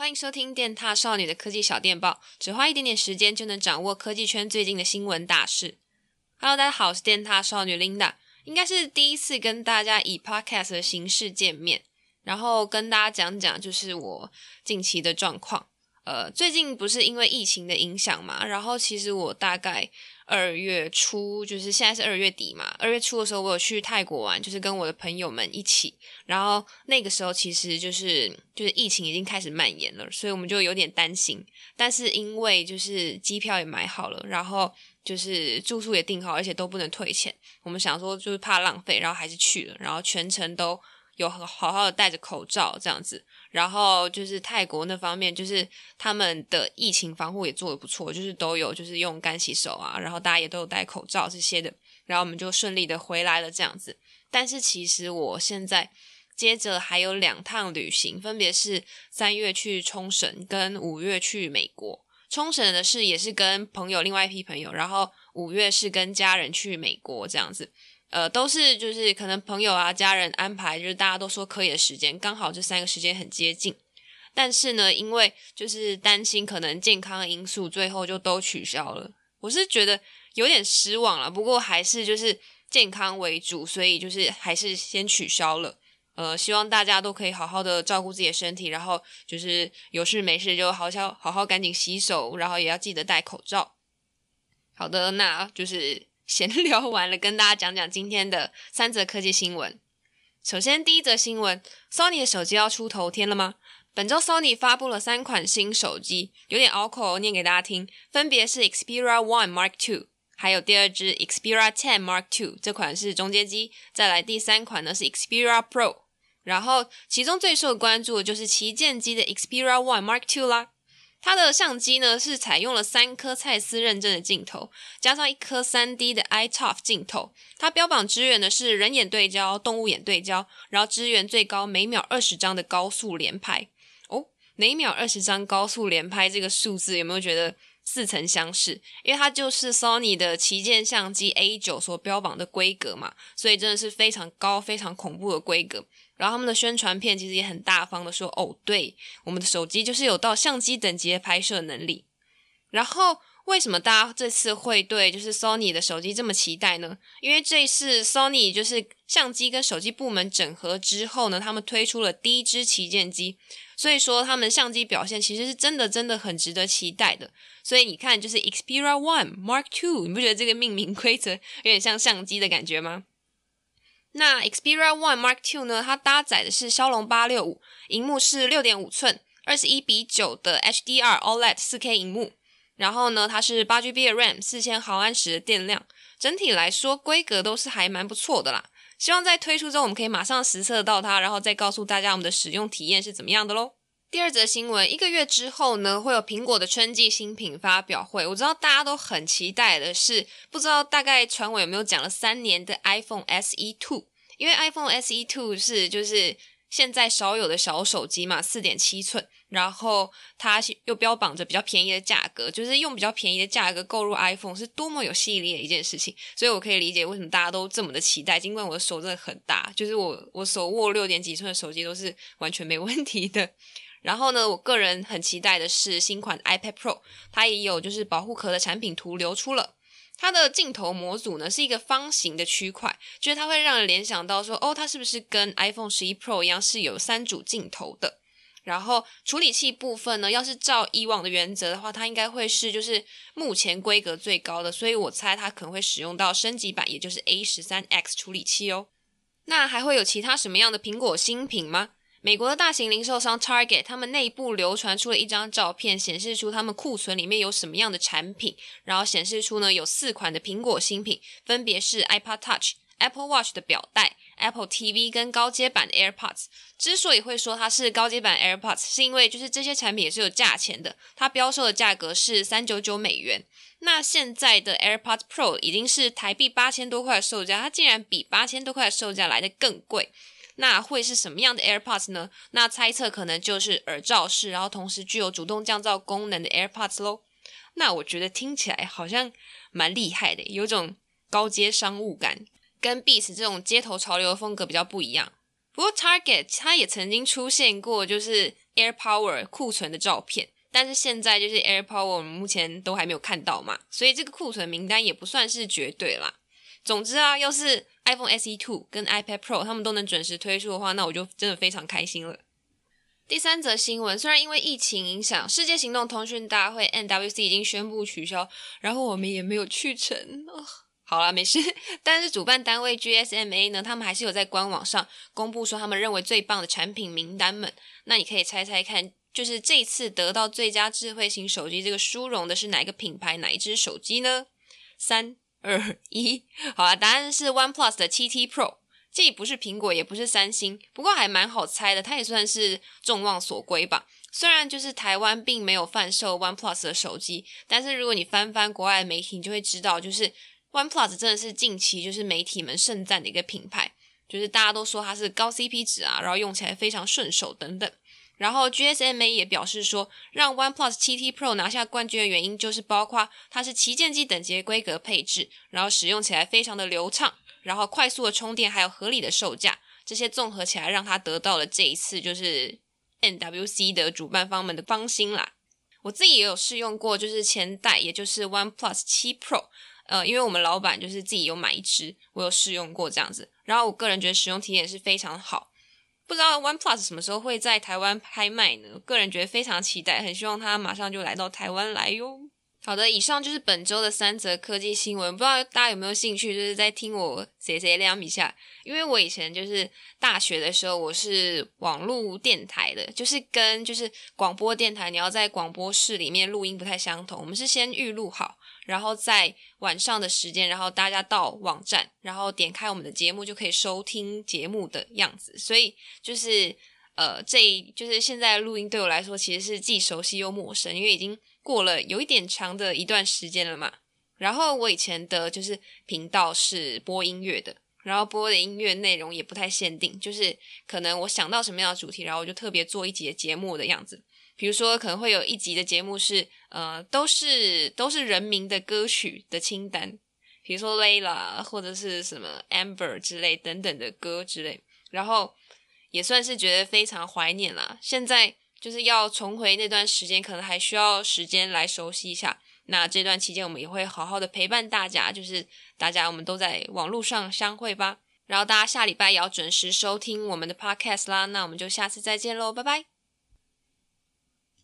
欢迎收听电踏少女的科技小电报，只花一点点时间就能掌握科技圈最近的新闻大事。Hello，大家好，我是电踏少女 Linda，应该是第一次跟大家以 Podcast 的形式见面，然后跟大家讲讲就是我近期的状况。呃，最近不是因为疫情的影响嘛，然后其实我大概。二月初，就是现在是二月底嘛。二月初的时候，我有去泰国玩，就是跟我的朋友们一起。然后那个时候，其实就是就是疫情已经开始蔓延了，所以我们就有点担心。但是因为就是机票也买好了，然后就是住宿也订好，而且都不能退钱。我们想说就是怕浪费，然后还是去了。然后全程都有很好好的戴着口罩这样子。然后就是泰国那方面，就是他们的疫情防护也做得不错，就是都有就是用干洗手啊，然后大家也都有戴口罩这些的，然后我们就顺利的回来了这样子。但是其实我现在接着还有两趟旅行，分别是三月去冲绳，跟五月去美国。冲绳的是也是跟朋友另外一批朋友，然后五月是跟家人去美国这样子。呃，都是就是可能朋友啊、家人安排，就是大家都说可以的时间，刚好这三个时间很接近。但是呢，因为就是担心可能健康因素，最后就都取消了。我是觉得有点失望了，不过还是就是健康为主，所以就是还是先取消了。呃，希望大家都可以好好的照顾自己的身体，然后就是有事没事就好好好好赶紧洗手，然后也要记得戴口罩。好的，那就是。闲 聊完了，跟大家讲讲今天的三则科技新闻。首先，第一则新闻：Sony 的手机要出头天了吗？本周 Sony 发布了三款新手机，有点拗口，念给大家听，分别是 Xperia One Mark Two，还有第二支 Xperia Ten Mark Two，这款是中阶机。再来第三款呢是 Xperia Pro，然后其中最受关注的就是旗舰机的 Xperia One Mark Two 啦。它的相机呢是采用了三颗蔡司认证的镜头，加上一颗三 D 的 iToF 镜头。它标榜支援的是人眼对焦、动物眼对焦，然后支援最高每秒二十张的高速连拍。哦，每秒二十张高速连拍这个数字有没有觉得似曾相识？因为它就是 Sony 的旗舰相机 A 九所标榜的规格嘛，所以真的是非常高、非常恐怖的规格。然后他们的宣传片其实也很大方的说，哦，对，我们的手机就是有到相机等级的拍摄能力。然后为什么大家这次会对就是 Sony 的手机这么期待呢？因为这次 Sony 就是相机跟手机部门整合之后呢，他们推出了第一支旗舰机，所以说他们相机表现其实是真的真的很值得期待的。所以你看，就是 Xperia One Mark Two，你不觉得这个命名规则有点像相机的感觉吗？那 Xperia One Mark Two 呢？它搭载的是骁龙八六五，荧幕是六点五寸，二十一比九的 HDR OLED 四 K 荧幕。然后呢，它是八 GB 的 RAM，四千毫安时的电量。整体来说，规格都是还蛮不错的啦。希望在推出之后，我们可以马上实测到它，然后再告诉大家我们的使用体验是怎么样的喽。第二则新闻，一个月之后呢，会有苹果的春季新品发表会。我知道大家都很期待的是，不知道大概传闻有没有讲了三年的 iPhone SE Two，因为 iPhone SE Two 是就是现在少有的小手机嘛，四点七寸，然后它又标榜着比较便宜的价格，就是用比较便宜的价格购入 iPhone 是多么有吸引力的一件事情。所以我可以理解为什么大家都这么的期待，尽管我的手真的很大，就是我我手握六点几寸的手机都是完全没问题的。然后呢，我个人很期待的是新款 iPad Pro，它也有就是保护壳的产品图流出了。它的镜头模组呢是一个方形的区块，就是它会让人联想到说，哦，它是不是跟 iPhone 11 Pro 一样是有三组镜头的？然后处理器部分呢，要是照以往的原则的话，它应该会是就是目前规格最高的，所以我猜它可能会使用到升级版，也就是 A13X 处理器哦。那还会有其他什么样的苹果新品吗？美国的大型零售商 Target，他们内部流传出了一张照片，显示出他们库存里面有什么样的产品，然后显示出呢有四款的苹果新品，分别是 iPod Touch、Apple Watch 的表带、Apple TV 跟高阶版 AirPods。之所以会说它是高阶版 AirPods，是因为就是这些产品也是有价钱的，它标售的价格是三九九美元。那现在的 AirPods Pro 已经是台币八千多块的售价，它竟然比八千多块的售价来得更贵。那会是什么样的 AirPods 呢？那猜测可能就是耳罩式，然后同时具有主动降噪功能的 AirPods 喽。那我觉得听起来好像蛮厉害的，有种高阶商务感，跟 Beats 这种街头潮流的风格比较不一样。不过 Target 它也曾经出现过，就是 AirPower 库存的照片，但是现在就是 AirPower 我们目前都还没有看到嘛，所以这个库存名单也不算是绝对啦。总之啊，要是 iPhone SE 2跟 iPad Pro 他们都能准时推出的话，那我就真的非常开心了。第三则新闻，虽然因为疫情影响，世界行动通讯大会 （NWC） 已经宣布取消，然后我们也没有去成。哦，好啦，没事。但是主办单位 GSMA 呢，他们还是有在官网上公布说他们认为最棒的产品名单们。那你可以猜猜看，就是这次得到最佳智慧型手机这个殊荣的是哪一个品牌，哪一只手机呢？三。二一，好啦，答案是 OnePlus 的 7T Pro，既不是苹果，也不是三星，不过还蛮好猜的，它也算是众望所归吧。虽然就是台湾并没有贩售 OnePlus 的手机，但是如果你翻翻国外的媒体，你就会知道，就是 OnePlus 真的是近期就是媒体们盛赞的一个品牌，就是大家都说它是高 CP 值啊，然后用起来非常顺手等等。然后 GSMA 也表示说，让 OnePlus 7T Pro 拿下冠军的原因就是包括它是旗舰机等级规格配置，然后使用起来非常的流畅，然后快速的充电，还有合理的售价，这些综合起来让它得到了这一次就是 NWC 的主办方们的芳心啦。我自己也有试用过，就是前代，也就是 OnePlus 7 Pro，呃，因为我们老板就是自己有买一支，我有试用过这样子，然后我个人觉得使用体验是非常好。不知道 OnePlus 什么时候会在台湾拍卖呢？个人觉得非常期待，很希望它马上就来到台湾来哟。好的，以上就是本周的三则科技新闻，不知道大家有没有兴趣，就是在听我谁谁亮一下。因为我以前就是大学的时候，我是网络电台的，就是跟就是广播电台，你要在广播室里面录音不太相同，我们是先预录好。然后在晚上的时间，然后大家到网站，然后点开我们的节目，就可以收听节目的样子。所以就是呃，这就是现在录音对我来说其实是既熟悉又陌生，因为已经过了有一点长的一段时间了嘛。然后我以前的就是频道是播音乐的，然后播的音乐内容也不太限定，就是可能我想到什么样的主题，然后我就特别做一集的节目的样子。比如说，可能会有一集的节目是，呃，都是都是人名的歌曲的清单，比如说 Layla 或者是什么 Amber 之类等等的歌之类，然后也算是觉得非常怀念啦。现在就是要重回那段时间，可能还需要时间来熟悉一下。那这段期间，我们也会好好的陪伴大家，就是大家我们都在网络上相会吧。然后大家下礼拜也要准时收听我们的 Podcast 啦。那我们就下次再见喽，拜拜。